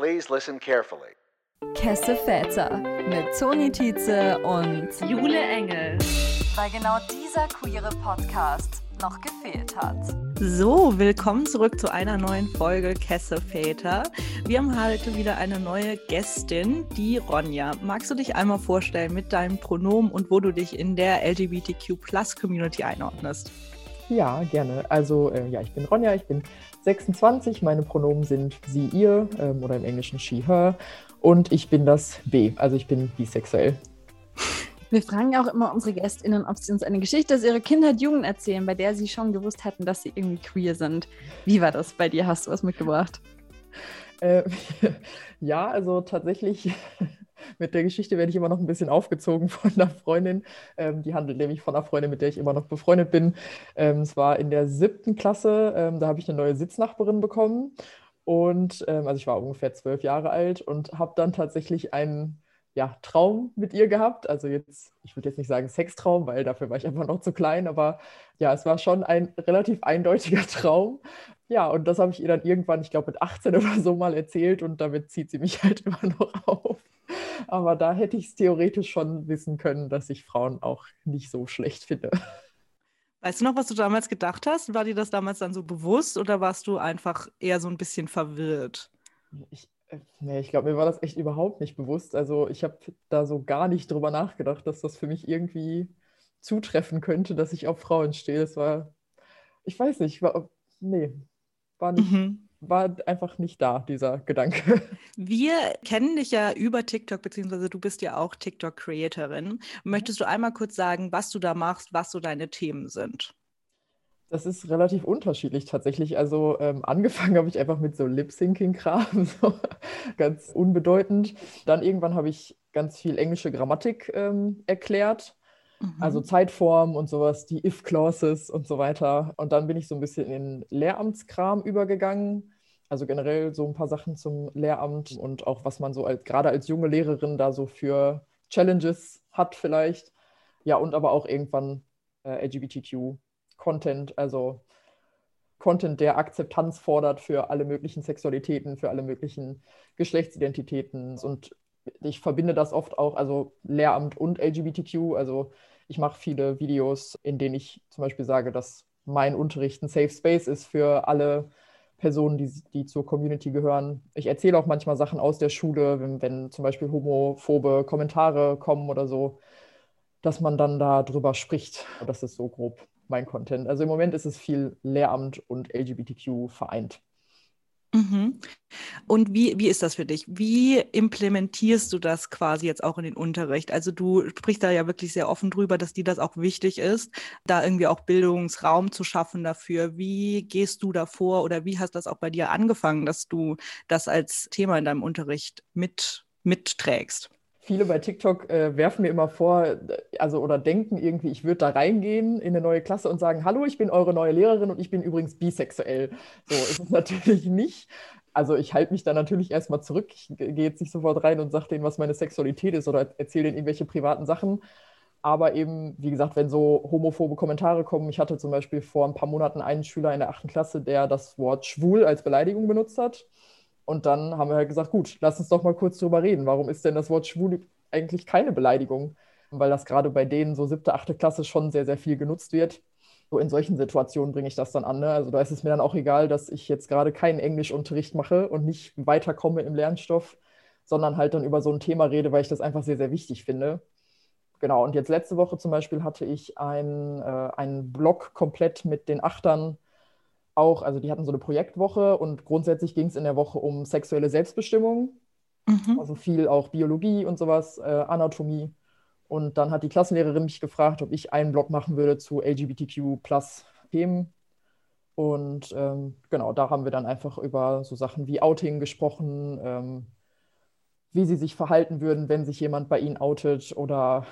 Please listen carefully. Kesse Väter mit Toni Tietze und Jule Engel. Weil genau dieser queere Podcast noch gefehlt hat. So, willkommen zurück zu einer neuen Folge Kesse Väter. Wir haben heute wieder eine neue Gästin, die Ronja. Magst du dich einmal vorstellen mit deinem Pronomen und wo du dich in der LGBTQ-Plus-Community einordnest? Ja, gerne. Also, äh, ja, ich bin Ronja, ich bin 26. Meine Pronomen sind sie, ihr ähm, oder im Englischen she, her. Und ich bin das B, also ich bin bisexuell. Wir fragen ja auch immer unsere GästInnen, ob sie uns eine Geschichte aus ihrer Kindheit, Jugend erzählen, bei der sie schon gewusst hatten, dass sie irgendwie queer sind. Wie war das bei dir? Hast du was mitgebracht? Äh, ja, also tatsächlich mit der Geschichte werde ich immer noch ein bisschen aufgezogen von einer Freundin. Ähm, die handelt nämlich von einer Freundin, mit der ich immer noch befreundet bin. Ähm, es war in der siebten Klasse, ähm, da habe ich eine neue Sitznachbarin bekommen. Und ähm, also ich war ungefähr zwölf Jahre alt und habe dann tatsächlich einen ja, Traum mit ihr gehabt. Also jetzt, ich würde jetzt nicht sagen Sextraum, weil dafür war ich einfach noch zu klein, aber ja, es war schon ein relativ eindeutiger Traum. Ja, und das habe ich ihr dann irgendwann, ich glaube mit 18 oder so mal erzählt und damit zieht sie mich halt immer noch auf. Aber da hätte ich es theoretisch schon wissen können, dass ich Frauen auch nicht so schlecht finde. Weißt du noch, was du damals gedacht hast? War dir das damals dann so bewusst oder warst du einfach eher so ein bisschen verwirrt? Ich, äh, nee, ich glaube, mir war das echt überhaupt nicht bewusst. Also ich habe da so gar nicht drüber nachgedacht, dass das für mich irgendwie zutreffen könnte, dass ich auf Frauen stehe. Das war, ich weiß nicht, war, nee, war nicht, mhm war einfach nicht da, dieser Gedanke. Wir kennen dich ja über TikTok, beziehungsweise du bist ja auch TikTok-Creatorin. Mhm. Möchtest du einmal kurz sagen, was du da machst, was so deine Themen sind? Das ist relativ unterschiedlich tatsächlich. Also ähm, angefangen habe ich einfach mit so Lip-Syncing-Kram, so ganz unbedeutend. Dann irgendwann habe ich ganz viel englische Grammatik ähm, erklärt. Also mhm. Zeitform und sowas, die If-Clauses und so weiter. Und dann bin ich so ein bisschen in Lehramtskram übergegangen. Also generell so ein paar Sachen zum Lehramt und auch was man so als, gerade als junge Lehrerin da so für Challenges hat vielleicht. Ja, und aber auch irgendwann äh, LGBTQ-Content, also Content, der Akzeptanz fordert für alle möglichen Sexualitäten, für alle möglichen Geschlechtsidentitäten. Und ich verbinde das oft auch, also Lehramt und LGBTQ. Also ich mache viele Videos, in denen ich zum Beispiel sage, dass mein Unterricht ein Safe Space ist für alle Personen, die, die zur Community gehören. Ich erzähle auch manchmal Sachen aus der Schule, wenn, wenn zum Beispiel homophobe Kommentare kommen oder so, dass man dann da drüber spricht. Das ist so grob mein Content. Also im Moment ist es viel Lehramt und LGBTQ vereint. Mhm. Und wie, wie ist das für dich? Wie implementierst du das quasi jetzt auch in den Unterricht? Also du sprichst da ja wirklich sehr offen drüber, dass dir das auch wichtig ist, da irgendwie auch Bildungsraum zu schaffen dafür. Wie gehst du davor oder wie hast das auch bei dir angefangen, dass du das als Thema in deinem Unterricht mit, mitträgst? Viele bei TikTok äh, werfen mir immer vor, also oder denken irgendwie, ich würde da reingehen in eine neue Klasse und sagen, hallo, ich bin eure neue Lehrerin und ich bin übrigens bisexuell. So ist es natürlich nicht. Also ich halte mich da natürlich erstmal zurück. Ich gehe jetzt nicht sofort rein und sage denen, was meine Sexualität ist oder erzähle denen irgendwelche privaten Sachen. Aber eben, wie gesagt, wenn so homophobe Kommentare kommen, ich hatte zum Beispiel vor ein paar Monaten einen Schüler in der achten Klasse, der das Wort schwul als Beleidigung benutzt hat. Und dann haben wir halt gesagt, gut, lass uns doch mal kurz drüber reden. Warum ist denn das Wort schwul eigentlich keine Beleidigung? Weil das gerade bei denen so siebte, achte Klasse schon sehr, sehr viel genutzt wird. So in solchen Situationen bringe ich das dann an. Ne? Also da ist es mir dann auch egal, dass ich jetzt gerade keinen Englischunterricht mache und nicht weiterkomme im Lernstoff, sondern halt dann über so ein Thema rede, weil ich das einfach sehr, sehr wichtig finde. Genau, und jetzt letzte Woche zum Beispiel hatte ich ein, äh, einen Blog komplett mit den Achtern auch, also die hatten so eine Projektwoche und grundsätzlich ging es in der Woche um sexuelle Selbstbestimmung. Mhm. Also viel auch Biologie und sowas, äh, Anatomie. Und dann hat die Klassenlehrerin mich gefragt, ob ich einen Blog machen würde zu LGBTQ plus Themen. Und ähm, genau, da haben wir dann einfach über so Sachen wie Outing gesprochen, ähm, wie sie sich verhalten würden, wenn sich jemand bei ihnen outet oder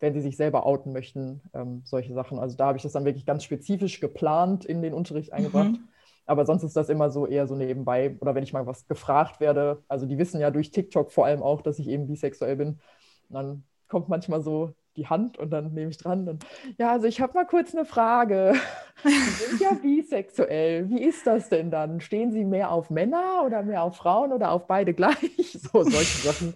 wenn sie sich selber outen möchten, ähm, solche Sachen. Also da habe ich das dann wirklich ganz spezifisch geplant in den Unterricht mhm. eingebracht. Mhm. Aber sonst ist das immer so eher so nebenbei. Oder wenn ich mal was gefragt werde, also die wissen ja durch TikTok vor allem auch, dass ich eben bisexuell bin. Und dann kommt manchmal so die Hand und dann nehme ich dran. Und, ja, also ich habe mal kurz eine Frage. Sie sind ja bisexuell. Wie ist das denn dann? Stehen Sie mehr auf Männer oder mehr auf Frauen oder auf beide gleich? So, solche Sachen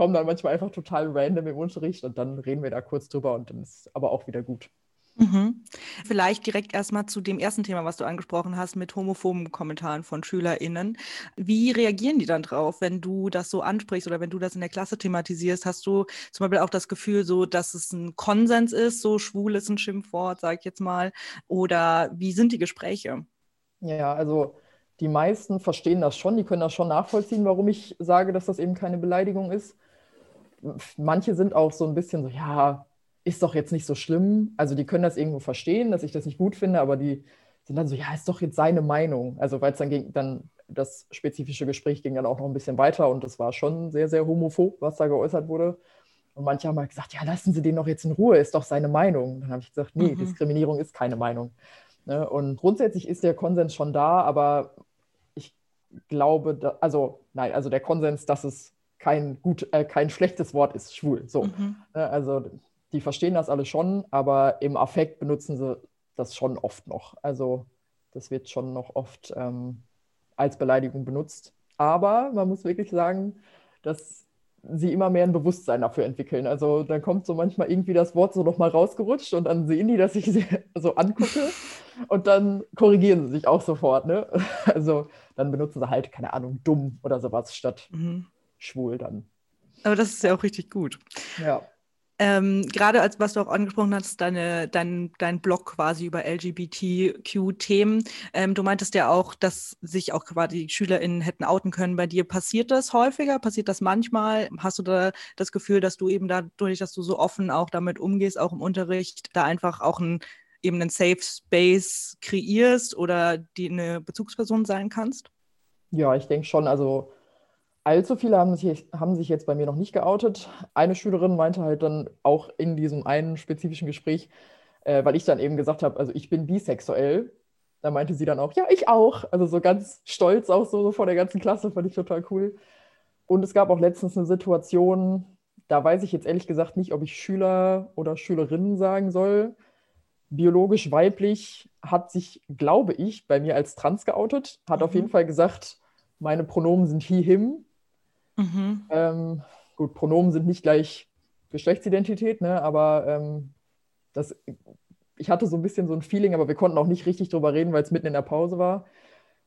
kommen dann manchmal einfach total random im Unterricht und dann reden wir da kurz drüber und dann ist aber auch wieder gut. Mhm. Vielleicht direkt erstmal zu dem ersten Thema, was du angesprochen hast, mit homophoben Kommentaren von SchülerInnen. Wie reagieren die dann drauf, wenn du das so ansprichst oder wenn du das in der Klasse thematisierst? Hast du zum Beispiel auch das Gefühl, so, dass es ein Konsens ist, so schwul ist ein Schimpfwort, sag ich jetzt mal? Oder wie sind die Gespräche? Ja, also die meisten verstehen das schon, die können das schon nachvollziehen, warum ich sage, dass das eben keine Beleidigung ist. Manche sind auch so ein bisschen so, ja, ist doch jetzt nicht so schlimm. Also die können das irgendwo verstehen, dass ich das nicht gut finde, aber die sind dann so, ja, ist doch jetzt seine Meinung. Also weil es dann ging, dann das spezifische Gespräch ging dann auch noch ein bisschen weiter und es war schon sehr, sehr homophob, was da geäußert wurde. Und manche haben halt gesagt, ja, lassen Sie den doch jetzt in Ruhe, ist doch seine Meinung. Dann habe ich gesagt, nee, mhm. Diskriminierung ist keine Meinung. Ne? Und grundsätzlich ist der Konsens schon da, aber ich glaube, da, also nein, also der Konsens, dass es kein gut, äh, kein schlechtes Wort ist, schwul. So. Mhm. Ne? Also die verstehen das alle schon, aber im Affekt benutzen sie das schon oft noch. Also das wird schon noch oft ähm, als Beleidigung benutzt. Aber man muss wirklich sagen, dass sie immer mehr ein Bewusstsein dafür entwickeln. Also dann kommt so manchmal irgendwie das Wort so nochmal rausgerutscht und dann sehen die, dass ich sie so angucke und dann korrigieren sie sich auch sofort. Ne? Also dann benutzen sie halt, keine Ahnung, dumm oder sowas statt mhm. Schwul dann. Aber das ist ja auch richtig gut. Ja. Ähm, Gerade als was du auch angesprochen hast, deine, dein, dein Blog quasi über LGBTQ-Themen. Ähm, du meintest ja auch, dass sich auch quasi die SchülerInnen hätten outen können bei dir. Passiert das häufiger? Passiert das manchmal? Hast du da das Gefühl, dass du eben dadurch, dass du so offen auch damit umgehst, auch im Unterricht, da einfach auch ein, eben einen Safe Space kreierst oder die eine Bezugsperson sein kannst? Ja, ich denke schon. Also Allzu viele haben sich, haben sich jetzt bei mir noch nicht geoutet. Eine Schülerin meinte halt dann auch in diesem einen spezifischen Gespräch, äh, weil ich dann eben gesagt habe, also ich bin bisexuell. Da meinte sie dann auch, ja, ich auch. Also so ganz stolz auch so, so vor der ganzen Klasse, fand ich total cool. Und es gab auch letztens eine Situation, da weiß ich jetzt ehrlich gesagt nicht, ob ich Schüler oder Schülerinnen sagen soll. Biologisch weiblich hat sich, glaube ich, bei mir als trans geoutet, hat mhm. auf jeden Fall gesagt, meine Pronomen sind he, him. Mhm. Ähm, gut, Pronomen sind nicht gleich Geschlechtsidentität, ne? aber ähm, das, ich hatte so ein bisschen so ein Feeling, aber wir konnten auch nicht richtig drüber reden, weil es mitten in der Pause war.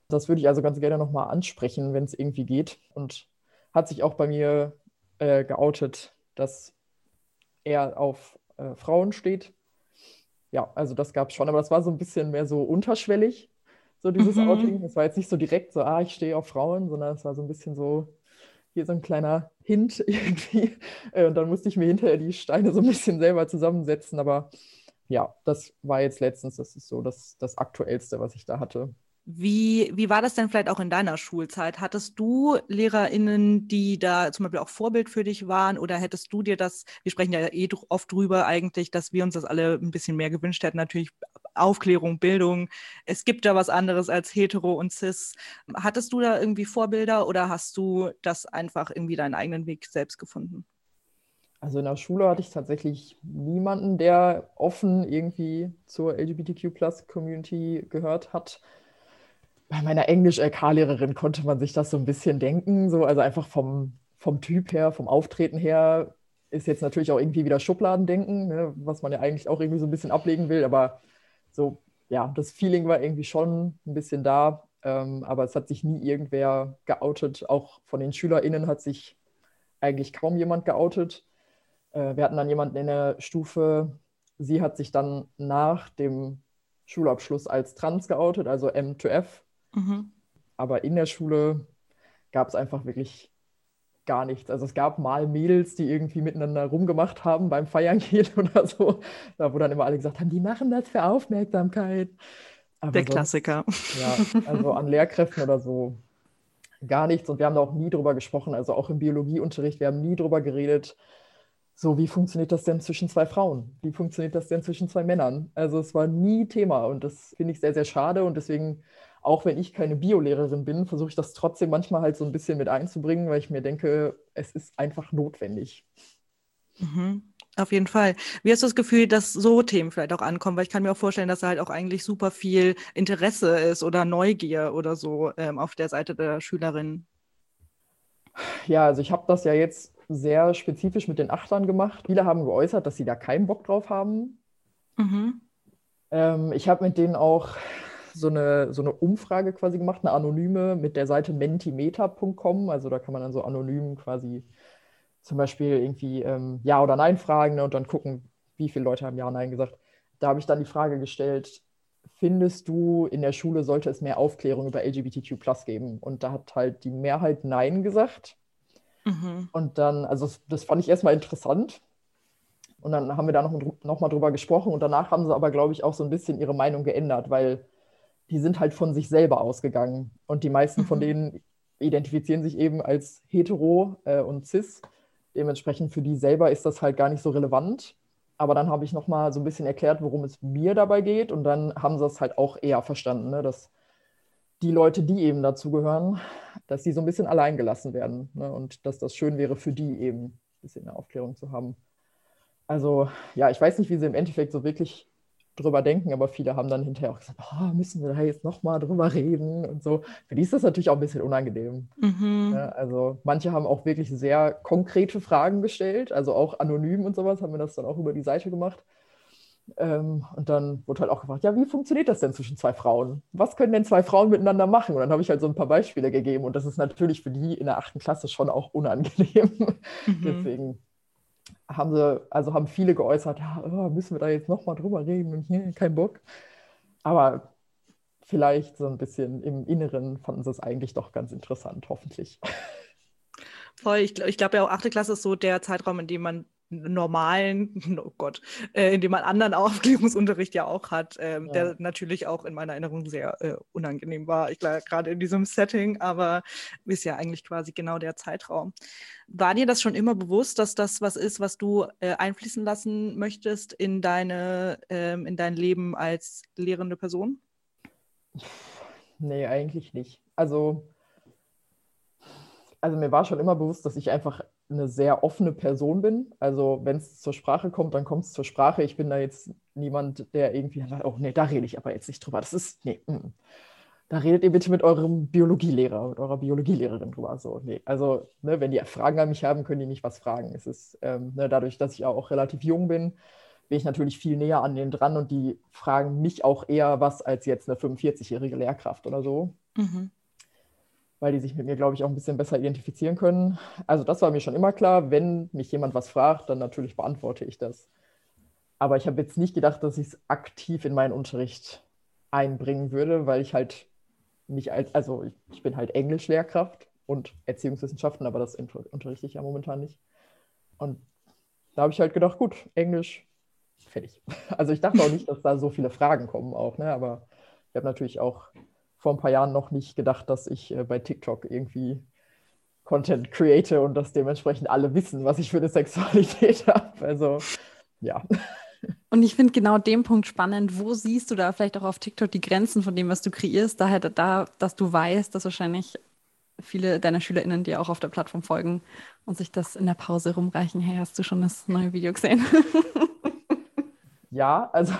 Das würde ich also ganz gerne nochmal ansprechen, wenn es irgendwie geht. Und hat sich auch bei mir äh, geoutet, dass er auf äh, Frauen steht. Ja, also das gab es schon, aber das war so ein bisschen mehr so unterschwellig, so dieses mhm. Outing. Es war jetzt nicht so direkt so, ah, ich stehe auf Frauen, sondern es war so ein bisschen so, hier so ein kleiner Hint irgendwie. Äh, und dann musste ich mir hinterher die Steine so ein bisschen selber zusammensetzen. Aber ja, das war jetzt letztens, das ist so das, das Aktuellste, was ich da hatte. Wie, wie war das denn vielleicht auch in deiner Schulzeit? Hattest du LehrerInnen, die da zum Beispiel auch Vorbild für dich waren? Oder hättest du dir das, wir sprechen ja eh oft drüber eigentlich, dass wir uns das alle ein bisschen mehr gewünscht hätten, natürlich Aufklärung, Bildung. Es gibt da was anderes als hetero und cis. Hattest du da irgendwie Vorbilder oder hast du das einfach irgendwie deinen eigenen Weg selbst gefunden? Also in der Schule hatte ich tatsächlich niemanden, der offen irgendwie zur LGBTQ-Plus-Community gehört hat bei meiner Englisch-LK-Lehrerin konnte man sich das so ein bisschen denken, so, also einfach vom, vom Typ her, vom Auftreten her, ist jetzt natürlich auch irgendwie wieder Schubladendenken, ne, was man ja eigentlich auch irgendwie so ein bisschen ablegen will, aber so, ja, das Feeling war irgendwie schon ein bisschen da, ähm, aber es hat sich nie irgendwer geoutet. Auch von den SchülerInnen hat sich eigentlich kaum jemand geoutet. Äh, wir hatten dann jemanden in der Stufe, sie hat sich dann nach dem Schulabschluss als trans geoutet, also M2F, Mhm. Aber in der Schule gab es einfach wirklich gar nichts. Also es gab mal Mädels, die irgendwie miteinander rumgemacht haben beim Feiern gehen oder so. Da wo dann immer alle gesagt haben, die machen das für Aufmerksamkeit. Aber der sonst, Klassiker. Ja, also an Lehrkräften oder so gar nichts. Und wir haben da auch nie drüber gesprochen. Also auch im Biologieunterricht, wir haben nie drüber geredet. So, wie funktioniert das denn zwischen zwei Frauen? Wie funktioniert das denn zwischen zwei Männern? Also es war nie Thema und das finde ich sehr, sehr schade und deswegen auch wenn ich keine Biolehrerin bin, versuche ich das trotzdem manchmal halt so ein bisschen mit einzubringen, weil ich mir denke, es ist einfach notwendig. Mhm. Auf jeden Fall. Wie hast du das Gefühl, dass so Themen vielleicht auch ankommen? Weil ich kann mir auch vorstellen, dass da halt auch eigentlich super viel Interesse ist oder Neugier oder so ähm, auf der Seite der Schülerin. Ja, also ich habe das ja jetzt sehr spezifisch mit den Achtern gemacht. Viele haben geäußert, dass sie da keinen Bock drauf haben. Mhm. Ähm, ich habe mit denen auch so eine, so eine Umfrage quasi gemacht, eine anonyme mit der Seite mentimeter.com. Also da kann man dann so anonym quasi zum Beispiel irgendwie ähm, Ja oder Nein fragen ne, und dann gucken, wie viele Leute haben Ja und Nein gesagt. Da habe ich dann die Frage gestellt, findest du, in der Schule sollte es mehr Aufklärung über LGBTQ geben? Und da hat halt die Mehrheit Nein gesagt. Mhm. Und dann, also das, das fand ich erstmal interessant. Und dann haben wir da noch, noch mal drüber gesprochen und danach haben sie aber, glaube ich, auch so ein bisschen ihre Meinung geändert, weil die sind halt von sich selber ausgegangen. Und die meisten mhm. von denen identifizieren sich eben als hetero äh, und cis. Dementsprechend für die selber ist das halt gar nicht so relevant. Aber dann habe ich noch mal so ein bisschen erklärt, worum es mir dabei geht. Und dann haben sie es halt auch eher verstanden, ne? dass die Leute, die eben dazugehören, dass die so ein bisschen allein gelassen werden. Ne? Und dass das schön wäre für die eben ein bisschen eine Aufklärung zu haben. Also ja, ich weiß nicht, wie sie im Endeffekt so wirklich drüber denken, aber viele haben dann hinterher auch gesagt, oh, müssen wir da jetzt nochmal drüber reden und so. Für die ist das natürlich auch ein bisschen unangenehm. Mhm. Ja, also manche haben auch wirklich sehr konkrete Fragen gestellt, also auch anonym und sowas, haben wir das dann auch über die Seite gemacht. Ähm, und dann wurde halt auch gefragt, ja, wie funktioniert das denn zwischen zwei Frauen? Was können denn zwei Frauen miteinander machen? Und dann habe ich halt so ein paar Beispiele gegeben und das ist natürlich für die in der achten Klasse schon auch unangenehm. Mhm. Deswegen haben sie, also haben viele geäußert, ja, oh, müssen wir da jetzt nochmal drüber reden und hier kein Bock. Aber vielleicht so ein bisschen im Inneren fanden sie es eigentlich doch ganz interessant, hoffentlich. Voll, ich, ich glaube ja auch, achte Klasse ist so der Zeitraum, in dem man normalen, oh Gott, äh, in dem man anderen Aufklärungsunterricht ja auch hat, ähm, ja. der natürlich auch in meiner Erinnerung sehr äh, unangenehm war. Ich glaube, gerade in diesem Setting, aber ist ja eigentlich quasi genau der Zeitraum. War dir das schon immer bewusst, dass das was ist, was du äh, einfließen lassen möchtest in, deine, ähm, in dein Leben als lehrende Person? Nee, eigentlich nicht. Also, also mir war schon immer bewusst, dass ich einfach eine sehr offene Person bin. Also wenn es zur Sprache kommt, dann kommt es zur Sprache. Ich bin da jetzt niemand, der irgendwie sagt, oh nee, da rede ich aber jetzt nicht drüber. Das ist, nee, mm. da redet ihr bitte mit eurem Biologielehrer, mit eurer Biologielehrerin drüber. So, nee. Also ne, wenn die Fragen an mich haben, können die mich was fragen. Es ist ähm, ne, dadurch, dass ich auch relativ jung bin, bin ich natürlich viel näher an denen dran und die fragen mich auch eher was als jetzt eine 45-jährige Lehrkraft oder so. Mhm weil die sich mit mir, glaube ich, auch ein bisschen besser identifizieren können. Also das war mir schon immer klar. Wenn mich jemand was fragt, dann natürlich beantworte ich das. Aber ich habe jetzt nicht gedacht, dass ich es aktiv in meinen Unterricht einbringen würde, weil ich halt nicht als, also ich, ich bin halt Englischlehrkraft und Erziehungswissenschaften, aber das unterrichte ich ja momentan nicht. Und da habe ich halt gedacht, gut, Englisch, fertig. Also ich dachte auch nicht, dass da so viele Fragen kommen auch, ne? aber ich habe natürlich auch vor ein paar Jahren noch nicht gedacht, dass ich äh, bei TikTok irgendwie Content create und dass dementsprechend alle wissen, was ich für eine Sexualität habe. Also ja. Und ich finde genau den Punkt spannend. Wo siehst du da vielleicht auch auf TikTok die Grenzen von dem, was du kreierst? Daher, da, dass du weißt, dass wahrscheinlich viele deiner SchülerInnen dir auch auf der Plattform folgen und sich das in der Pause rumreichen. Hey, hast du schon das neue Video gesehen? ja, also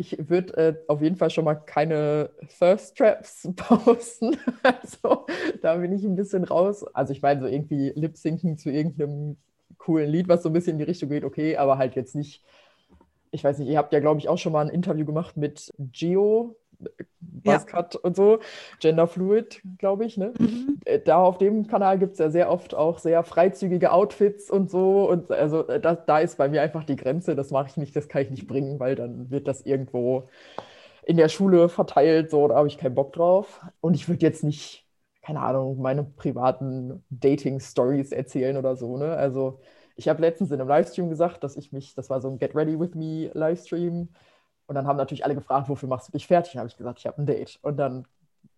ich würde äh, auf jeden Fall schon mal keine Thirst Traps posten. also da bin ich ein bisschen raus. Also ich meine, so irgendwie Lip-Syncen zu irgendeinem coolen Lied, was so ein bisschen in die Richtung geht, okay, aber halt jetzt nicht. Ich weiß nicht, ihr habt ja, glaube ich, auch schon mal ein Interview gemacht mit Gio, Buzzcut ja. und so, Genderfluid, glaube ich. Ne? Mhm. Äh, da auf dem Kanal gibt es ja sehr oft auch sehr freizügige Outfits und so. Und also äh, da, da ist bei mir einfach die Grenze, das mache ich nicht, das kann ich nicht bringen, weil dann wird das irgendwo in der Schule verteilt, so, da habe ich keinen Bock drauf. Und ich würde jetzt nicht, keine Ahnung, meine privaten Dating-Stories erzählen oder so. Ne? Also ich habe letztens in einem Livestream gesagt, dass ich mich, das war so ein Get Ready With Me Livestream, und dann haben natürlich alle gefragt, wofür machst du dich fertig? Dann habe ich gesagt, ich habe ein Date. Und dann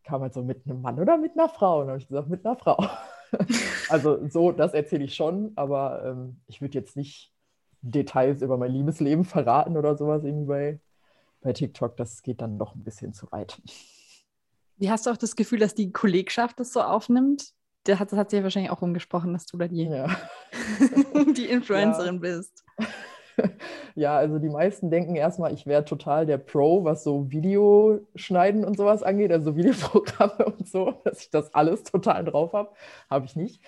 kam halt so mit einem Mann oder mit einer Frau. Und dann habe ich gesagt, mit einer Frau. also so, das erzähle ich schon, aber ähm, ich würde jetzt nicht Details über mein Liebesleben verraten oder sowas irgendwie bei, bei TikTok. Das geht dann doch ein bisschen zu weit. Wie hast du auch das Gefühl, dass die Kollegschaft das so aufnimmt? das hat, das hat sich ja wahrscheinlich auch umgesprochen, dass du da die, Ja. die Influencerin bist. Ja, also die meisten denken erstmal, ich wäre total der Pro, was so Videoschneiden und sowas angeht, also Videoprogramme und so, dass ich das alles total drauf habe. Habe ich nicht.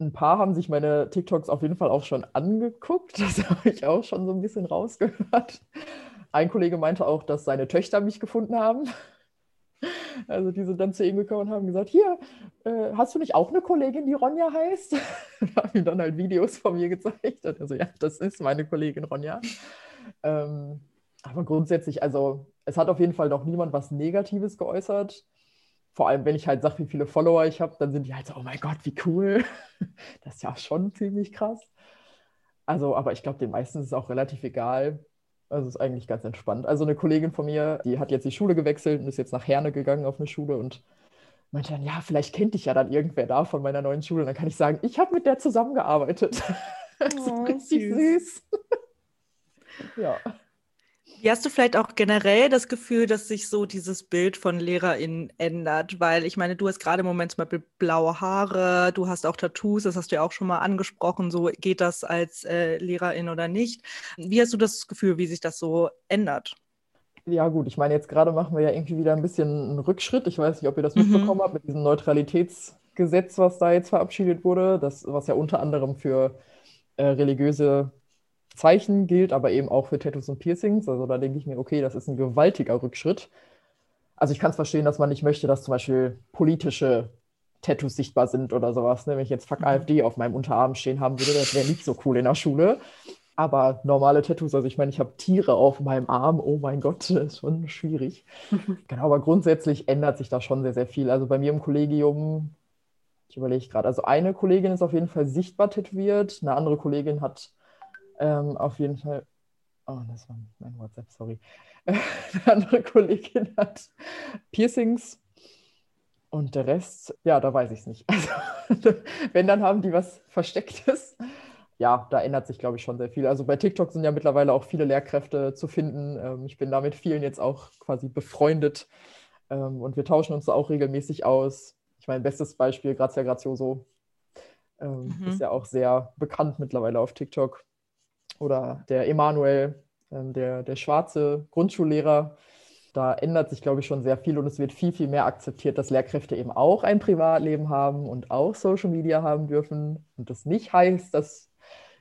Ein paar haben sich meine TikToks auf jeden Fall auch schon angeguckt. Das habe ich auch schon so ein bisschen rausgehört. Ein Kollege meinte auch, dass seine Töchter mich gefunden haben. Also die sind dann zu ihm gekommen und haben gesagt, hier, äh, hast du nicht auch eine Kollegin, die Ronja heißt? Und haben ihm dann halt Videos von mir gezeigt. Und er so, ja, das ist meine Kollegin Ronja. Ähm, aber grundsätzlich, also es hat auf jeden Fall noch niemand was Negatives geäußert. Vor allem, wenn ich halt sage, wie viele Follower ich habe, dann sind die halt so, oh mein Gott, wie cool. Das ist ja schon ziemlich krass. Also, aber ich glaube, den meisten ist es auch relativ egal. Also ist eigentlich ganz entspannt. Also eine Kollegin von mir, die hat jetzt die Schule gewechselt und ist jetzt nach Herne gegangen auf eine Schule und meinte dann, ja, vielleicht kennt dich ja dann irgendwer da von meiner neuen Schule. Und dann kann ich sagen, ich habe mit der zusammengearbeitet. Das ist Oh, richtig süß. süß. ja. Wie hast du vielleicht auch generell das Gefühl, dass sich so dieses Bild von LehrerInnen ändert? Weil ich meine, du hast gerade im Moment zum Beispiel blaue Haare, du hast auch Tattoos, das hast du ja auch schon mal angesprochen. So geht das als äh, Lehrerin oder nicht? Wie hast du das Gefühl, wie sich das so ändert? Ja, gut, ich meine, jetzt gerade machen wir ja irgendwie wieder ein bisschen einen Rückschritt. Ich weiß nicht, ob ihr das Mhm. mitbekommen habt mit diesem Neutralitätsgesetz, was da jetzt verabschiedet wurde, das, was ja unter anderem für äh, religiöse Zeichen gilt, aber eben auch für Tattoos und Piercings. Also da denke ich mir, okay, das ist ein gewaltiger Rückschritt. Also ich kann es verstehen, dass man nicht möchte, dass zum Beispiel politische Tattoos sichtbar sind oder sowas. Ne? Wenn ich jetzt Fuck Mhm. AfD auf meinem Unterarm stehen haben würde, das wäre nicht so cool in der Schule. Aber normale Tattoos, also ich meine, ich habe Tiere auf meinem Arm, oh mein Gott, das ist schon schwierig. Genau, aber grundsätzlich ändert sich da schon sehr, sehr viel. Also bei mir im Kollegium, ich überlege gerade, also eine Kollegin ist auf jeden Fall sichtbar tätowiert, eine andere Kollegin hat ähm, auf jeden Fall, oh, das war mein WhatsApp, sorry. Eine andere Kollegin hat Piercings und der Rest, ja, da weiß ich es nicht. Also, wenn, dann haben die was Verstecktes. Ja, da ändert sich, glaube ich, schon sehr viel. Also bei TikTok sind ja mittlerweile auch viele Lehrkräfte zu finden. Ähm, ich bin da mit vielen jetzt auch quasi befreundet ähm, und wir tauschen uns da auch regelmäßig aus. Ich meine, bestes Beispiel, Grazia Grazioso, ähm, Mhm. ist ja auch sehr bekannt mittlerweile auf TikTok. Oder der Emanuel, ähm, der, der schwarze Grundschullehrer. Da ändert sich, glaube ich, schon sehr viel und es wird viel, viel mehr akzeptiert, dass Lehrkräfte eben auch ein Privatleben haben und auch Social Media haben dürfen. Und das nicht heißt, dass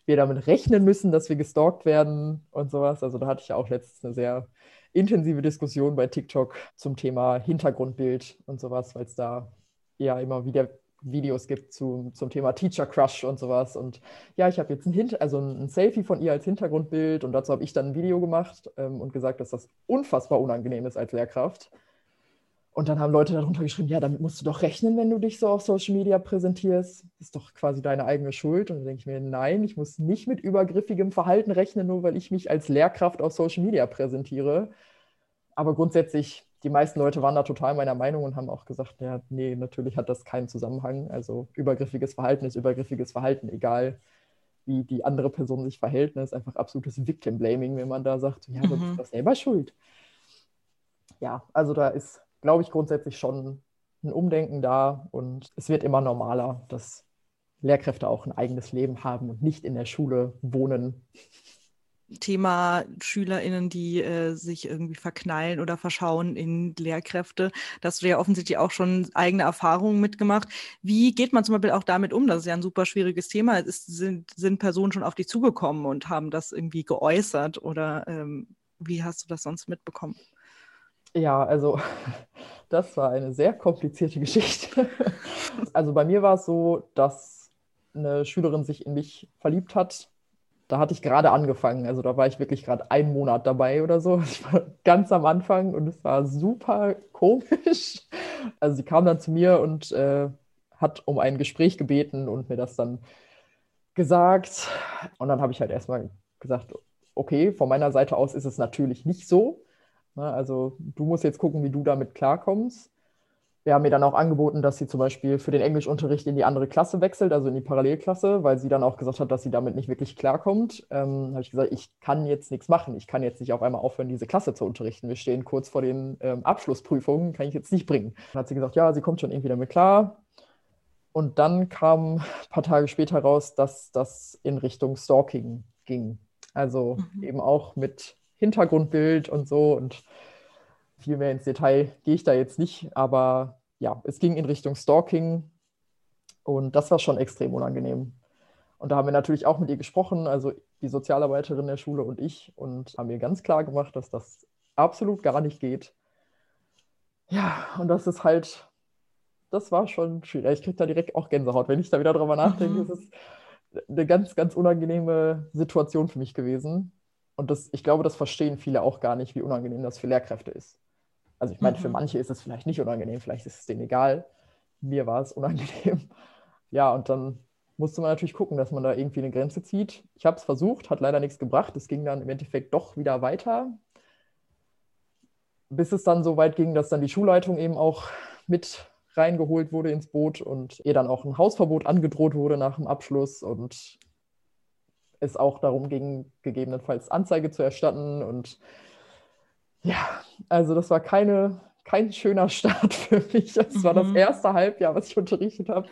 wir damit rechnen müssen, dass wir gestalkt werden und sowas. Also da hatte ich ja auch letztens eine sehr intensive Diskussion bei TikTok zum Thema Hintergrundbild und sowas, weil es da ja immer wieder Videos gibt zu, zum Thema Teacher Crush und sowas. Und ja, ich habe jetzt ein, also ein Selfie von ihr als Hintergrundbild und dazu habe ich dann ein Video gemacht ähm, und gesagt, dass das unfassbar unangenehm ist als Lehrkraft. Und dann haben Leute darunter geschrieben, ja, damit musst du doch rechnen, wenn du dich so auf Social Media präsentierst. Das ist doch quasi deine eigene Schuld. Und dann denke ich mir, nein, ich muss nicht mit übergriffigem Verhalten rechnen, nur weil ich mich als Lehrkraft auf Social Media präsentiere. Aber grundsätzlich, die meisten Leute waren da total meiner Meinung und haben auch gesagt, ja, nee, natürlich hat das keinen Zusammenhang. Also übergriffiges Verhalten ist übergriffiges Verhalten, egal wie die andere Person sich verhält. Das ist einfach absolutes Victim-Blaming, wenn man da sagt, ja, du Mhm. bist doch selber schuld. Ja, also da ist, glaube ich, grundsätzlich schon ein Umdenken da und es wird immer normaler, dass Lehrkräfte auch ein eigenes Leben haben und nicht in der Schule wohnen. Thema SchülerInnen, die äh, sich irgendwie verknallen oder verschauen in Lehrkräfte. Da hast du ja offensichtlich auch schon eigene Erfahrungen mitgemacht. Wie geht man zum Beispiel auch damit um? Das ist ja ein super schwieriges Thema. Ist, sind, sind Personen schon auf dich zugekommen und haben das irgendwie geäußert oder ähm, wie hast du das sonst mitbekommen? Ja, also das war eine sehr komplizierte Geschichte. Also bei mir war es so, dass eine Schülerin sich in mich verliebt hat. Da hatte ich gerade angefangen, also da war ich wirklich gerade einen Monat dabei oder so. Ich war ganz am Anfang und es war super komisch. Also sie kam dann zu mir und äh, hat um ein Gespräch gebeten und mir das dann gesagt. Und dann habe ich halt erstmal gesagt, okay, von meiner Seite aus ist es natürlich nicht so. Na, also du musst jetzt gucken, wie du damit klarkommst. Wir haben mir dann auch angeboten, dass sie zum Beispiel für den Englischunterricht in die andere Klasse wechselt, also in die Parallelklasse, weil sie dann auch gesagt hat, dass sie damit nicht wirklich klarkommt. Ähm, habe ich gesagt, ich kann jetzt nichts machen. Ich kann jetzt nicht auf einmal aufhören, diese Klasse zu unterrichten. Wir stehen kurz vor den ähm, Abschlussprüfungen, kann ich jetzt nicht bringen. Dann hat sie gesagt, ja, sie kommt schon irgendwie damit klar. Und dann kam ein paar Tage später raus, dass das in Richtung Stalking ging. Also mhm. eben auch mit Hintergrundbild und so. Und viel mehr ins Detail gehe ich da jetzt nicht. Aber ja, es ging in Richtung Stalking. Und das war schon extrem unangenehm. Und da haben wir natürlich auch mit ihr gesprochen, also die Sozialarbeiterin der Schule und ich, und haben ihr ganz klar gemacht, dass das absolut gar nicht geht. Ja, und das ist halt das war schon schwierig. Ich kriege da direkt auch Gänsehaut, wenn ich da wieder drüber nachdenke. Mhm. Es ist eine ganz, ganz unangenehme Situation für mich gewesen. Und das, ich glaube, das verstehen viele auch gar nicht, wie unangenehm das für Lehrkräfte ist. Also ich meine, mhm. für manche ist es vielleicht nicht unangenehm, vielleicht ist es denen egal. Mir war es unangenehm. Ja, und dann musste man natürlich gucken, dass man da irgendwie eine Grenze zieht. Ich habe es versucht, hat leider nichts gebracht. Es ging dann im Endeffekt doch wieder weiter, bis es dann so weit ging, dass dann die Schulleitung eben auch mit reingeholt wurde ins Boot und ihr dann auch ein Hausverbot angedroht wurde nach dem Abschluss und es auch darum ging, gegebenenfalls Anzeige zu erstatten. Und ja, also das war keine, kein schöner Start für mich. Es mhm. war das mhm. erste Halbjahr, was ich unterrichtet habe.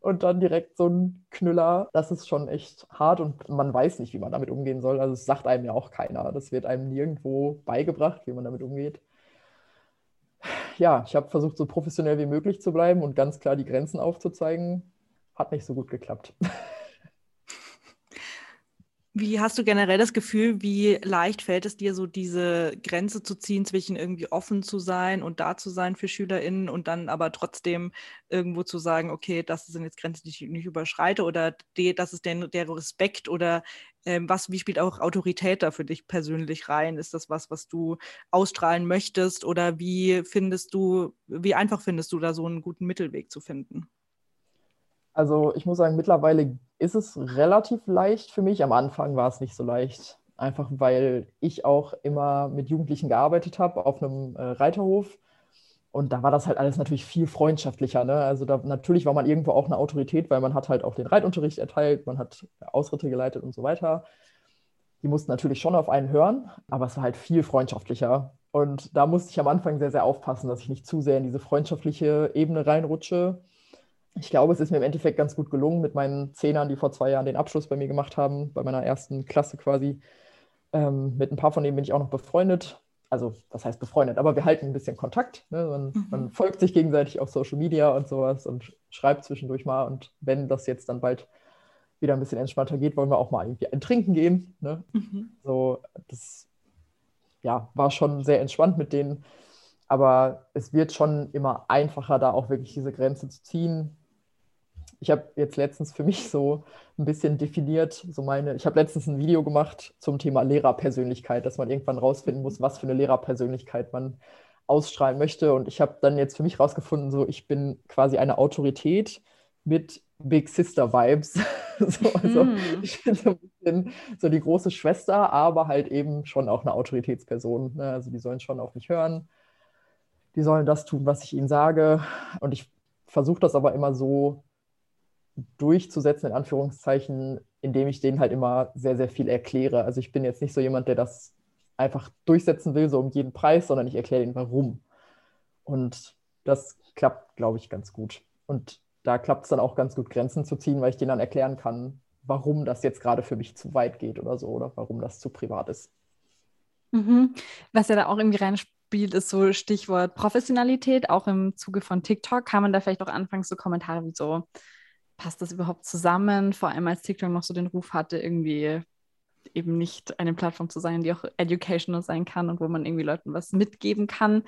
Und dann direkt so ein Knüller. Das ist schon echt hart und man weiß nicht, wie man damit umgehen soll. Also es sagt einem ja auch keiner. Das wird einem nirgendwo beigebracht, wie man damit umgeht ja, ich habe versucht, so professionell wie möglich zu bleiben und ganz klar die Grenzen aufzuzeigen. Hat nicht so gut geklappt. Wie hast du generell das Gefühl, wie leicht fällt es dir, so diese Grenze zu ziehen zwischen irgendwie offen zu sein und da zu sein für SchülerInnen und dann aber trotzdem irgendwo zu sagen, okay, das sind jetzt Grenzen, die ich nicht überschreite oder die, das ist der, der Respekt oder ähm, was, wie spielt auch Autorität da für dich persönlich rein? Ist das was, was du ausstrahlen möchtest oder wie findest du, wie einfach findest du da so einen guten Mittelweg zu finden? Also ich muss sagen, mittlerweile ist es relativ leicht für mich. Am Anfang war es nicht so leicht. Einfach weil ich auch immer mit Jugendlichen gearbeitet habe auf einem äh, Reiterhof. Und da war das halt alles natürlich viel freundschaftlicher. Ne? Also da, natürlich war man irgendwo auch eine Autorität, weil man hat halt auch den Reitunterricht erteilt, man hat Ausritte geleitet und so weiter. Die mussten natürlich schon auf einen hören, aber es war halt viel freundschaftlicher. Und da musste ich am Anfang sehr, sehr aufpassen, dass ich nicht zu sehr in diese freundschaftliche Ebene reinrutsche ich glaube, es ist mir im Endeffekt ganz gut gelungen mit meinen Zehnern, die vor zwei Jahren den Abschluss bei mir gemacht haben, bei meiner ersten Klasse quasi. Ähm, mit ein paar von denen bin ich auch noch befreundet. Also, was heißt befreundet? Aber wir halten ein bisschen Kontakt. Ne? Man, mhm. man, folgt sich gegenseitig auf Social Media und sowas und schreibt zwischendurch mal. Und wenn das jetzt dann bald wieder ein bisschen entspannter geht, wollen wir auch mal irgendwie ein Trinken gehen. Ne? Mhm. So, das ja, war schon sehr entspannt mit denen. Aber es wird schon immer einfacher, da auch wirklich diese Grenze zu ziehen ich habe jetzt letztens für mich so ein bisschen definiert, so meine, ich habe letztens ein Video gemacht zum Thema Lehrerpersönlichkeit, dass man irgendwann rausfinden muss, was für eine Lehrerpersönlichkeit man ausstrahlen möchte. Und ich habe dann jetzt für mich rausgefunden, so ich bin quasi eine Autorität mit Big Sister Vibes. so, also mm. ich bin so ein bisschen so die große Schwester, aber halt eben schon auch eine Autoritätsperson. Ne? Also die sollen schon auf mich hören. Die sollen das tun, was ich ihnen sage. Und ich versuche das aber immer so durchzusetzen, in Anführungszeichen, indem ich denen halt immer sehr, sehr viel erkläre. Also ich bin jetzt nicht so jemand, der das einfach durchsetzen will, so um jeden Preis, sondern ich erkläre ihnen warum. Und das klappt, glaube ich, ganz gut. Und da klappt es dann auch ganz gut, Grenzen zu ziehen, weil ich denen dann erklären kann, warum das jetzt gerade für mich zu weit geht oder so, oder warum das zu privat ist. Mhm. Was ja da auch irgendwie reinspielt, ist so Stichwort Professionalität. Auch im Zuge von TikTok kann man da vielleicht auch anfangs so Kommentare wie so, passt das überhaupt zusammen? Vor allem als TikTok noch so den Ruf hatte, irgendwie eben nicht eine Plattform zu sein, die auch educational sein kann und wo man irgendwie Leuten was mitgeben kann.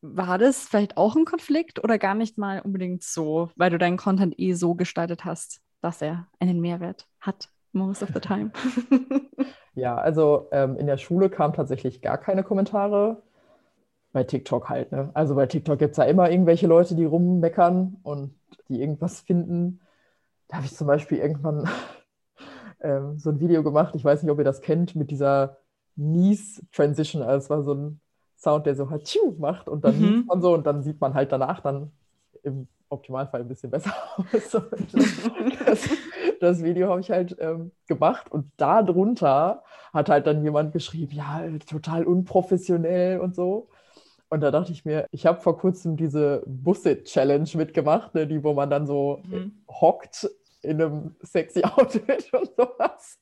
War das vielleicht auch ein Konflikt oder gar nicht mal unbedingt so, weil du deinen Content eh so gestaltet hast, dass er einen Mehrwert hat, most of the time? ja, also ähm, in der Schule kamen tatsächlich gar keine Kommentare. Bei TikTok halt, ne? Also bei TikTok gibt es ja immer irgendwelche Leute, die rummeckern und die irgendwas finden da habe ich zum Beispiel irgendwann ähm, so ein Video gemacht, ich weiß nicht, ob ihr das kennt, mit dieser Nies-Transition. Also es war so ein Sound, der so halt macht und dann mhm. man so und dann sieht man halt danach dann im Optimalfall ein bisschen besser aus. das, das, Video habe ich halt ähm, gemacht und darunter hat halt dann jemand geschrieben, ja, total unprofessionell und so. Und da dachte ich mir, ich habe vor kurzem diese Busset-Challenge mitgemacht, ne, die, wo man dann so mhm. hockt in einem sexy Outfit und sowas.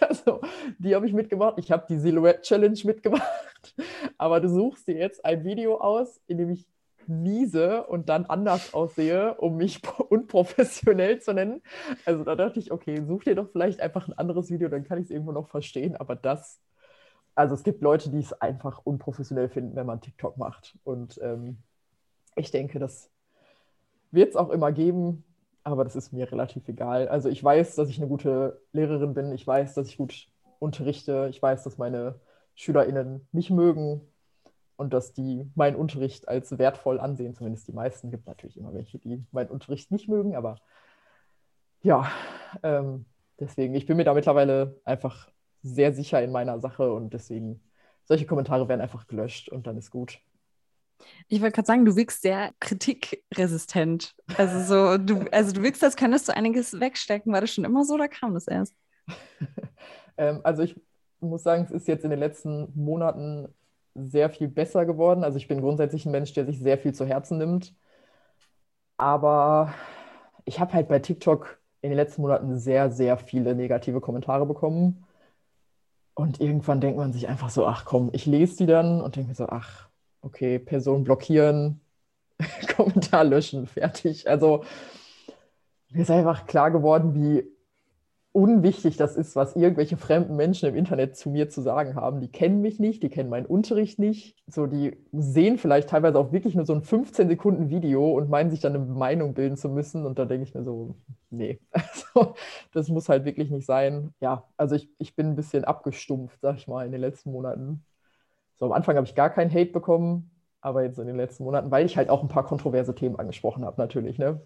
Also, die habe ich mitgemacht. Ich habe die Silhouette-Challenge mitgemacht. Aber du suchst dir jetzt ein Video aus, in dem ich niese und dann anders aussehe, um mich unprofessionell zu nennen. Also da dachte ich, okay, such dir doch vielleicht einfach ein anderes Video, dann kann ich es irgendwo noch verstehen. Aber das, also es gibt Leute, die es einfach unprofessionell finden, wenn man TikTok macht. Und ähm, ich denke, das wird es auch immer geben, aber das ist mir relativ egal. Also ich weiß, dass ich eine gute Lehrerin bin, ich weiß, dass ich gut unterrichte, ich weiß, dass meine SchülerInnen mich mögen und dass die meinen Unterricht als wertvoll ansehen, zumindest die meisten. Gibt natürlich immer welche, die meinen Unterricht nicht mögen, aber ja, ähm, deswegen, ich bin mir da mittlerweile einfach sehr sicher in meiner Sache und deswegen, solche Kommentare werden einfach gelöscht und dann ist gut. Ich wollte gerade sagen, du wirkst sehr kritikresistent. Also so, du, also du wirkst, als könntest du einiges wegstecken. War das schon immer so oder kam das erst? ähm, also ich muss sagen, es ist jetzt in den letzten Monaten sehr viel besser geworden. Also ich bin grundsätzlich ein Mensch, der sich sehr viel zu Herzen nimmt. Aber ich habe halt bei TikTok in den letzten Monaten sehr, sehr viele negative Kommentare bekommen. Und irgendwann denkt man sich einfach so, ach komm, ich lese die dann und denke mir so, ach, okay, Person blockieren, Kommentar löschen, fertig. Also mir ist einfach klar geworden, wie unwichtig das ist, was irgendwelche fremden Menschen im Internet zu mir zu sagen haben. Die kennen mich nicht, die kennen meinen Unterricht nicht. So, die sehen vielleicht teilweise auch wirklich nur so ein 15 Sekunden Video und meinen sich dann eine Meinung bilden zu müssen. Und da denke ich mir so, nee, also, das muss halt wirklich nicht sein. Ja, also ich, ich bin ein bisschen abgestumpft, sag ich mal, in den letzten Monaten. So, am Anfang habe ich gar keinen Hate bekommen, aber jetzt in den letzten Monaten, weil ich halt auch ein paar kontroverse Themen angesprochen habe, natürlich, ne?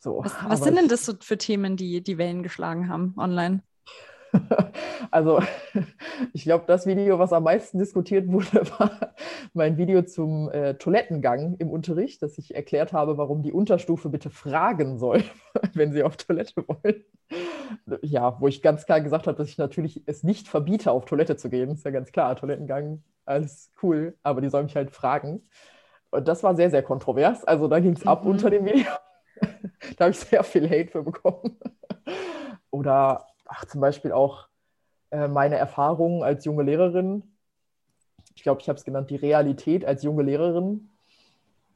So, was, was sind denn das so für Themen, die die Wellen geschlagen haben online? Also, ich glaube, das Video, was am meisten diskutiert wurde, war mein Video zum äh, Toilettengang im Unterricht, dass ich erklärt habe, warum die Unterstufe bitte fragen soll, wenn sie auf Toilette wollen. Ja, wo ich ganz klar gesagt habe, dass ich natürlich es nicht verbiete, auf Toilette zu gehen. Ist ja ganz klar, Toilettengang, alles cool, aber die sollen mich halt fragen. Und das war sehr, sehr kontrovers. Also, da ging es mhm. ab unter dem Video. da habe ich sehr viel Hate für bekommen. Oder ach, zum Beispiel auch äh, meine Erfahrungen als junge Lehrerin. Ich glaube, ich habe es genannt, die Realität als junge Lehrerin.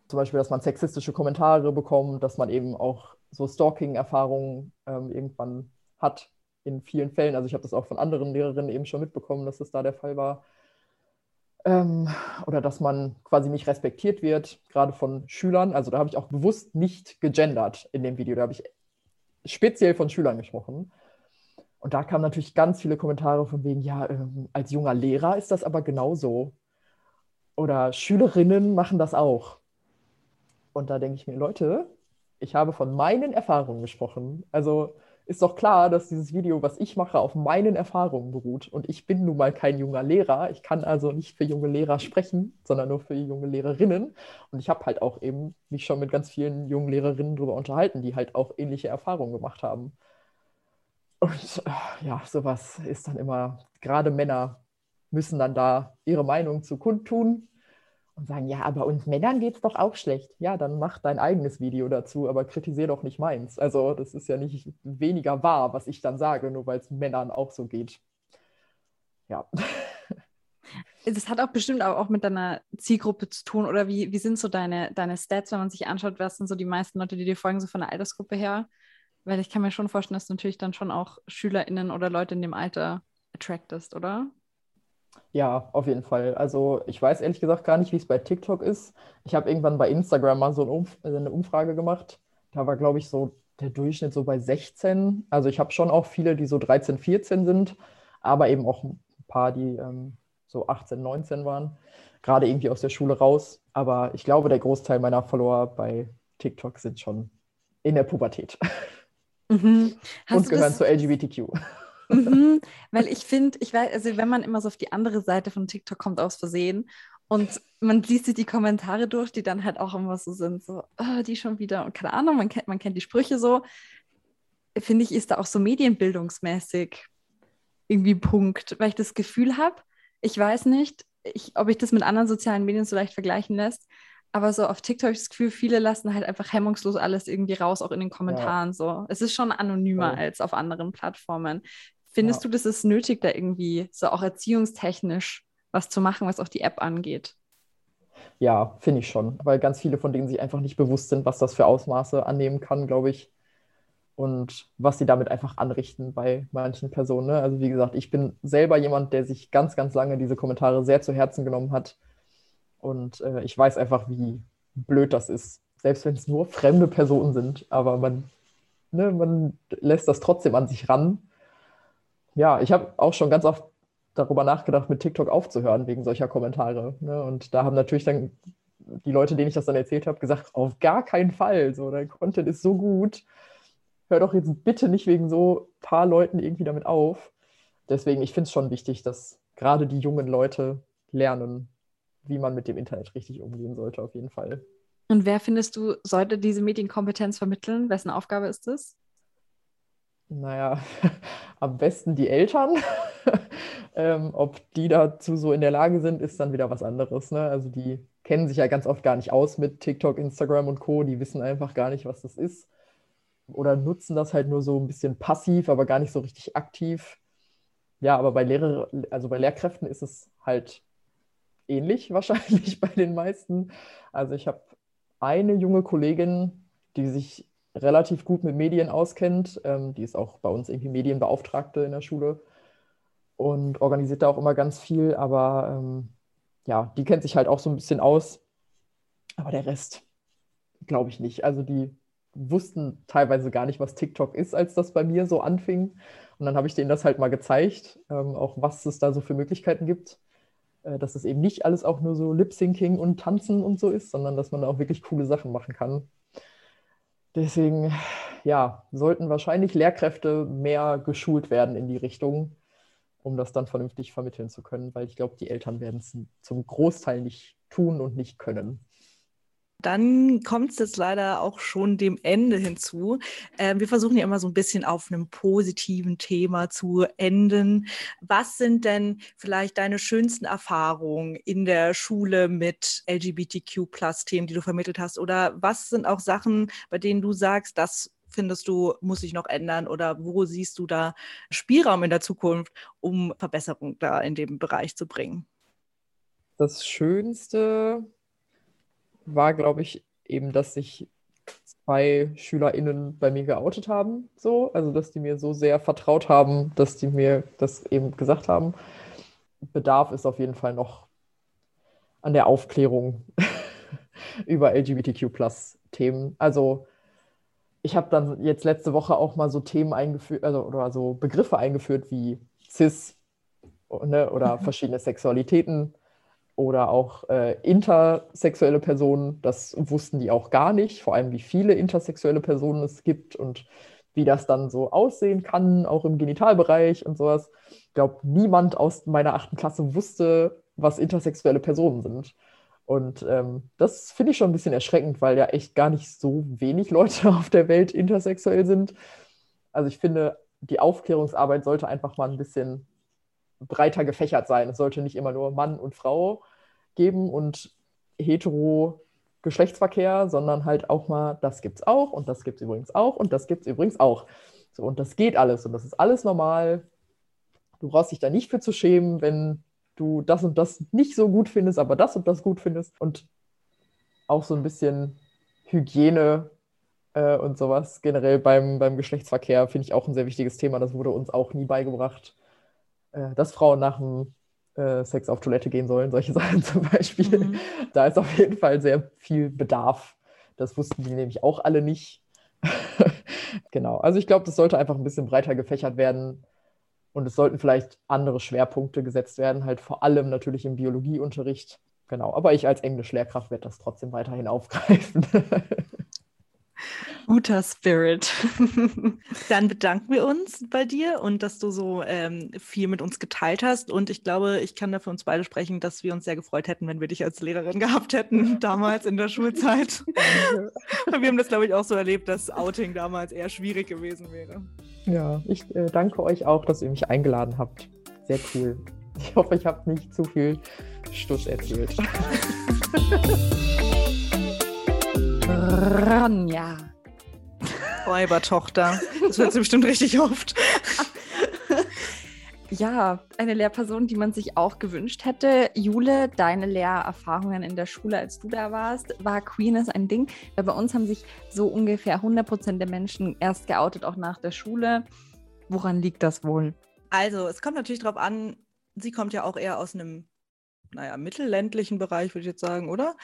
Zum Beispiel, dass man sexistische Kommentare bekommt, dass man eben auch so Stalking-Erfahrungen ähm, irgendwann hat in vielen Fällen. Also ich habe das auch von anderen Lehrerinnen eben schon mitbekommen, dass das da der Fall war. Ähm, oder dass man quasi nicht respektiert wird, gerade von Schülern. Also da habe ich auch bewusst nicht gegendert in dem Video. Da habe ich speziell von Schülern gesprochen. Und da kamen natürlich ganz viele Kommentare von wegen, ja, ähm, als junger Lehrer ist das aber genauso. Oder Schülerinnen machen das auch. Und da denke ich mir, Leute, ich habe von meinen Erfahrungen gesprochen. Also ist doch klar, dass dieses Video, was ich mache, auf meinen Erfahrungen beruht. Und ich bin nun mal kein junger Lehrer. Ich kann also nicht für junge Lehrer sprechen, sondern nur für junge Lehrerinnen. Und ich habe halt auch eben mich schon mit ganz vielen jungen Lehrerinnen darüber unterhalten, die halt auch ähnliche Erfahrungen gemacht haben. Und äh, ja, sowas ist dann immer, gerade Männer müssen dann da ihre Meinung zu kundtun und sagen, ja, aber uns Männern geht es doch auch schlecht. Ja, dann mach dein eigenes Video dazu, aber kritisiere doch nicht meins. Also das ist ja nicht weniger wahr, was ich dann sage, nur weil es Männern auch so geht. Ja. Das hat auch bestimmt auch mit deiner Zielgruppe zu tun. Oder wie, wie sind so deine, deine Stats, wenn man sich anschaut, was sind so die meisten Leute, die dir folgen, so von der Altersgruppe her? Weil ich kann mir schon vorstellen, dass du natürlich dann schon auch SchülerInnen oder Leute in dem Alter attractest, oder? Ja, auf jeden Fall. Also ich weiß ehrlich gesagt gar nicht, wie es bei TikTok ist. Ich habe irgendwann bei Instagram mal so eine, Umf eine Umfrage gemacht. Da war, glaube ich, so der Durchschnitt so bei 16. Also ich habe schon auch viele, die so 13, 14 sind, aber eben auch ein paar, die ähm, so 18, 19 waren. Gerade irgendwie aus der Schule raus. Aber ich glaube, der Großteil meiner Follower bei TikTok sind schon in der Pubertät. Mhm. Und gehören zu LGBTQ. Mhm, weil ich finde, ich weiß, also wenn man immer so auf die andere Seite von TikTok kommt aus Versehen und man liest sich die Kommentare durch, die dann halt auch immer so sind, so, oh, die schon wieder und keine Ahnung, man kennt, man kennt die Sprüche so, finde ich, ist da auch so medienbildungsmäßig irgendwie Punkt, weil ich das Gefühl habe, ich weiß nicht, ich, ob ich das mit anderen sozialen Medien so leicht vergleichen lässt. Aber so auf TikTok habe ich das Gefühl, viele lassen halt einfach hemmungslos alles irgendwie raus, auch in den Kommentaren. Ja. So. Es ist schon anonymer ja. als auf anderen Plattformen. Findest ja. du, das ist nötig, da irgendwie so auch erziehungstechnisch was zu machen, was auch die App angeht? Ja, finde ich schon. Weil ganz viele von denen sich einfach nicht bewusst sind, was das für Ausmaße annehmen kann, glaube ich. Und was sie damit einfach anrichten bei manchen Personen. Ne? Also wie gesagt, ich bin selber jemand, der sich ganz, ganz lange diese Kommentare sehr zu Herzen genommen hat und äh, ich weiß einfach, wie blöd das ist. Selbst wenn es nur fremde Personen sind. Aber man, ne, man lässt das trotzdem an sich ran. Ja, ich habe auch schon ganz oft darüber nachgedacht, mit TikTok aufzuhören wegen solcher Kommentare. Ne? Und da haben natürlich dann die Leute, denen ich das dann erzählt habe, gesagt, auf gar keinen Fall. So, dein Content ist so gut. Hör doch jetzt bitte nicht wegen so paar Leuten irgendwie damit auf. Deswegen, ich finde es schon wichtig, dass gerade die jungen Leute lernen, wie man mit dem Internet richtig umgehen sollte, auf jeden Fall. Und wer findest du, sollte diese Medienkompetenz vermitteln? Wessen Aufgabe ist es? Naja, am besten die Eltern. ähm, ob die dazu so in der Lage sind, ist dann wieder was anderes. Ne? Also die kennen sich ja ganz oft gar nicht aus mit TikTok, Instagram und Co. Die wissen einfach gar nicht, was das ist. Oder nutzen das halt nur so ein bisschen passiv, aber gar nicht so richtig aktiv. Ja, aber bei Lehrer, also bei Lehrkräften ist es halt ähnlich wahrscheinlich bei den meisten. Also ich habe eine junge Kollegin, die sich relativ gut mit Medien auskennt. Ähm, die ist auch bei uns irgendwie Medienbeauftragte in der Schule und organisiert da auch immer ganz viel. Aber ähm, ja, die kennt sich halt auch so ein bisschen aus. Aber der Rest glaube ich nicht. Also die wussten teilweise gar nicht, was TikTok ist, als das bei mir so anfing. Und dann habe ich denen das halt mal gezeigt, ähm, auch was es da so für Möglichkeiten gibt. Äh, dass es eben nicht alles auch nur so Lip-Syncing und Tanzen und so ist, sondern dass man auch wirklich coole Sachen machen kann. Deswegen, ja, sollten wahrscheinlich Lehrkräfte mehr geschult werden in die Richtung, um das dann vernünftig vermitteln zu können, weil ich glaube, die Eltern werden es zum Großteil nicht tun und nicht können. Dann kommt es jetzt leider auch schon dem Ende hinzu. Äh, wir versuchen ja immer so ein bisschen auf einem positiven Thema zu enden. Was sind denn vielleicht deine schönsten Erfahrungen in der Schule mit LGBTQ-Plus-Themen, die du vermittelt hast? Oder was sind auch Sachen, bei denen du sagst, das findest du, muss sich noch ändern? Oder wo siehst du da Spielraum in der Zukunft, um Verbesserung da in dem Bereich zu bringen? Das Schönste war, glaube ich, eben, dass sich zwei SchülerInnen bei mir geoutet haben. So, also dass die mir so sehr vertraut haben, dass die mir das eben gesagt haben. Bedarf ist auf jeden Fall noch an der Aufklärung über LGBTQ-Themen. Also ich habe dann jetzt letzte Woche auch mal so Themen eingeführt, also oder so Begriffe eingeführt wie cis ne, oder verschiedene Sexualitäten oder auch äh, intersexuelle Personen. Das wussten die auch gar nicht, vor allem wie viele intersexuelle Personen es gibt und wie das dann so aussehen kann, auch im Genitalbereich und sowas. Ich glaube, niemand aus meiner achten Klasse wusste, was intersexuelle Personen sind. Und ähm, das finde ich schon ein bisschen erschreckend, weil ja echt gar nicht so wenig Leute auf der Welt intersexuell sind. Also ich finde, die Aufklärungsarbeit sollte einfach mal ein bisschen breiter gefächert sein. Es sollte nicht immer nur Mann und Frau geben und hetero Geschlechtsverkehr, sondern halt auch mal, das gibt's auch und das gibt's übrigens auch und das gibt's übrigens auch. So, und das geht alles und das ist alles normal. Du brauchst dich da nicht für zu schämen, wenn du das und das nicht so gut findest, aber das und das gut findest. Und auch so ein bisschen Hygiene äh, und sowas generell beim, beim Geschlechtsverkehr finde ich auch ein sehr wichtiges Thema. Das wurde uns auch nie beigebracht äh, dass Frauen nach dem äh, Sex auf Toilette gehen sollen, solche Sachen zum Beispiel. Mhm. Da ist auf jeden Fall sehr viel Bedarf. Das wussten die nämlich auch alle nicht. genau. Also ich glaube, das sollte einfach ein bisschen breiter gefächert werden. Und es sollten vielleicht andere Schwerpunkte gesetzt werden, halt vor allem natürlich im Biologieunterricht. Genau, aber ich als Englischlehrkraft werde das trotzdem weiterhin aufgreifen. Guter Spirit. Dann bedanken wir uns bei dir und dass du so ähm, viel mit uns geteilt hast. Und ich glaube, ich kann da für uns beide sprechen, dass wir uns sehr gefreut hätten, wenn wir dich als Lehrerin gehabt hätten, damals in der Schulzeit. wir haben das, glaube ich, auch so erlebt, dass Outing damals eher schwierig gewesen wäre. Ja, ich äh, danke euch auch, dass ihr mich eingeladen habt. Sehr cool. Ich hoffe, ich habe nicht zu viel Stuss erzählt. Ronja. Räubertochter. Das hört sie bestimmt richtig oft. Ja, eine Lehrperson, die man sich auch gewünscht hätte. Jule, deine Lehrerfahrungen in der Schule, als du da warst, war Queerness ein Ding? Weil bei uns haben sich so ungefähr 100% der Menschen erst geoutet, auch nach der Schule. Woran liegt das wohl? Also, es kommt natürlich darauf an, sie kommt ja auch eher aus einem, naja, mittelländlichen Bereich, würde ich jetzt sagen, oder?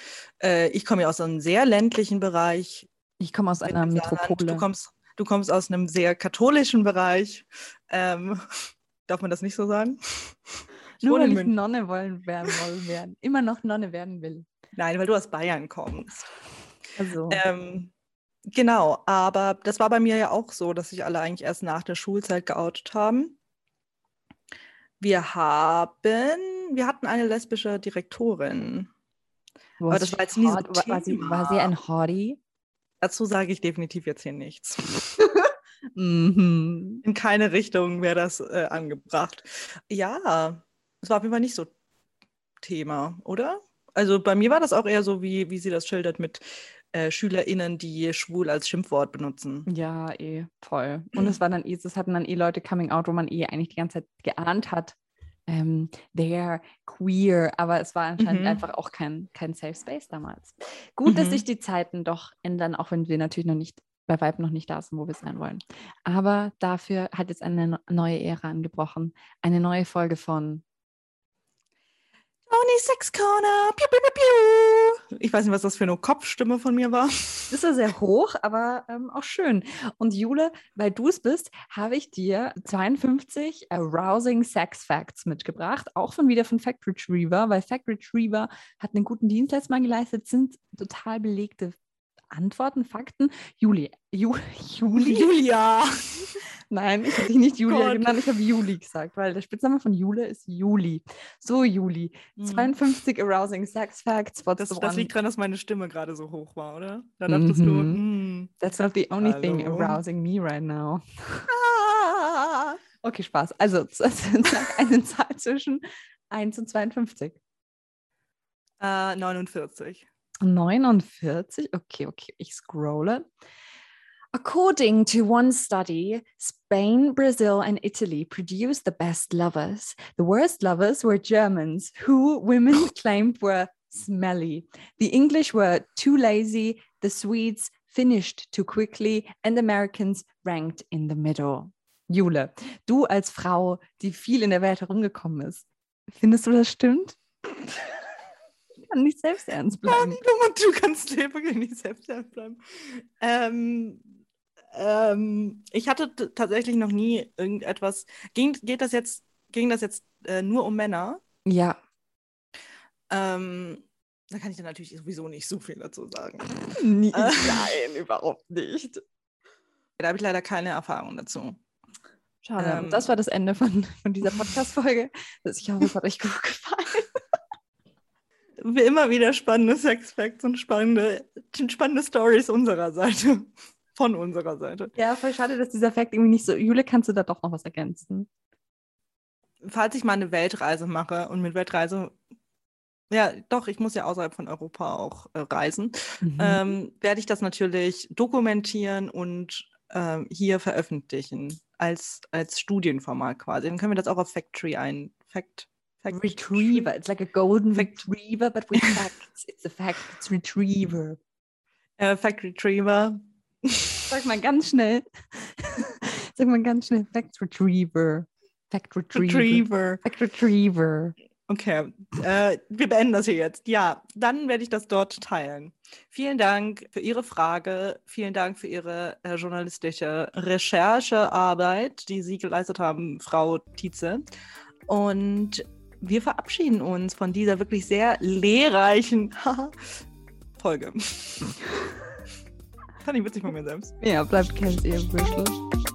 Äh, ich komme ja aus einem sehr ländlichen Bereich. Ich komme aus einer Metropole. Du kommst, du kommst aus einem sehr katholischen Bereich. Ähm, darf man das nicht so sagen? Nur weil ich Nonne wollen werden, wollen werden. Immer noch Nonne werden will. Nein, weil du aus Bayern kommst. Also. Ähm, genau, aber das war bei mir ja auch so, dass sich alle eigentlich erst nach der Schulzeit geoutet haben. Wir haben, wir hatten eine lesbische Direktorin. Was aber das war jetzt nie so war, sie, war sie ein Hottie? Dazu sage ich definitiv jetzt hier nichts. mhm. In keine Richtung wäre das äh, angebracht. Ja, es war auf jeden Fall nicht so Thema, oder? Also bei mir war das auch eher so, wie, wie sie das schildert mit äh, SchülerInnen, die schwul als Schimpfwort benutzen. Ja, eh, voll. Und es war dann eh, es hatten dann eh Leute coming out, wo man eh eigentlich die ganze Zeit geahnt hat, ähm, they're queer, aber es war anscheinend mhm. einfach auch kein, kein Safe Space damals. Gut, mhm. dass sich die Zeiten doch ändern, auch wenn wir natürlich noch nicht bei Vibe noch nicht da sind, wo wir sein wollen. Aber dafür hat jetzt eine neue Ära angebrochen. Eine neue Folge von Tony Sex Corner. Piu, piu, piu, ich weiß nicht, was das für eine Kopfstimme von mir war. Ist ja sehr hoch, aber ähm, auch schön. Und Jule, weil du es bist, habe ich dir 52 Arousing Sex Facts mitgebracht. Auch von wieder von Fact Retriever, weil Fact Retriever hat einen guten Dienst letztes Mal geleistet, sind total belegte Antworten, Fakten. Juli. Ju, Juli? Julia. Nein, ich habe dich nicht Julia Gott. genannt, ich habe Juli gesagt, weil der Spitzname von Jule ist Juli. So, Juli. Mhm. 52 Arousing Sex Facts. What's das, das liegt daran, dass meine Stimme gerade so hoch war, oder? Da dachtest mhm. du, mm, That's not the only Hallo. thing arousing me right now. Ah. Okay, Spaß. Also, sag eine Zahl zwischen 1 und 52. Uh, 49. 49, okay, okay, ich scrolle. According to one study, Spain, Brazil, and Italy produced the best lovers. The worst lovers were Germans, who women claimed were smelly. The English were too lazy, the Swedes finished too quickly, and Americans ranked in the middle. Jule, du als Frau, die viel in der Welt herumgekommen ist, findest du das stimmt? kann nicht selbst ernst bleiben. Und du kannst wirklich nicht selbst ernst bleiben. Ähm, ähm, ich hatte tatsächlich noch nie irgendetwas. Ging, geht das jetzt, ging das jetzt äh, nur um Männer? Ja. Ähm, da kann ich dann natürlich sowieso nicht so viel dazu sagen. Nie, äh, nein, überhaupt nicht. Da habe ich leider keine Erfahrung dazu. Schade. Ähm, das war das Ende von, von dieser Podcast-Folge. Ich hoffe, es hat euch gut gefallen immer wieder spannende Sex-Facts und spannende, spannende Stories unserer Seite. Von unserer Seite. Ja, voll schade, dass dieser Fakt irgendwie nicht so. Jule, kannst du da doch noch was ergänzen? Falls ich mal eine Weltreise mache und mit Weltreise ja, doch, ich muss ja außerhalb von Europa auch äh, reisen. Mhm. Ähm, werde ich das natürlich dokumentieren und ähm, hier veröffentlichen als, als Studienformat quasi. Dann können wir das auch auf Factory ein. Fact, Fact retriever. It's like a golden fact retriever, but with facts. It's a fact. It's retriever. Uh, fact retriever. Sag mal ganz schnell. Sag mal ganz schnell. Fact retriever. Fact retriever. retriever. Fact retriever. Okay, äh, wir beenden das hier jetzt. Ja, dann werde ich das dort teilen. Vielen Dank für Ihre Frage. Vielen Dank für Ihre äh, journalistische Recherchearbeit, die Sie geleistet haben, Frau Tietze. Und wir verabschieden uns von dieser wirklich sehr lehrreichen Folge. Fand ich witzig von mir selbst. Ja, bleibt kennt ihr wirklich.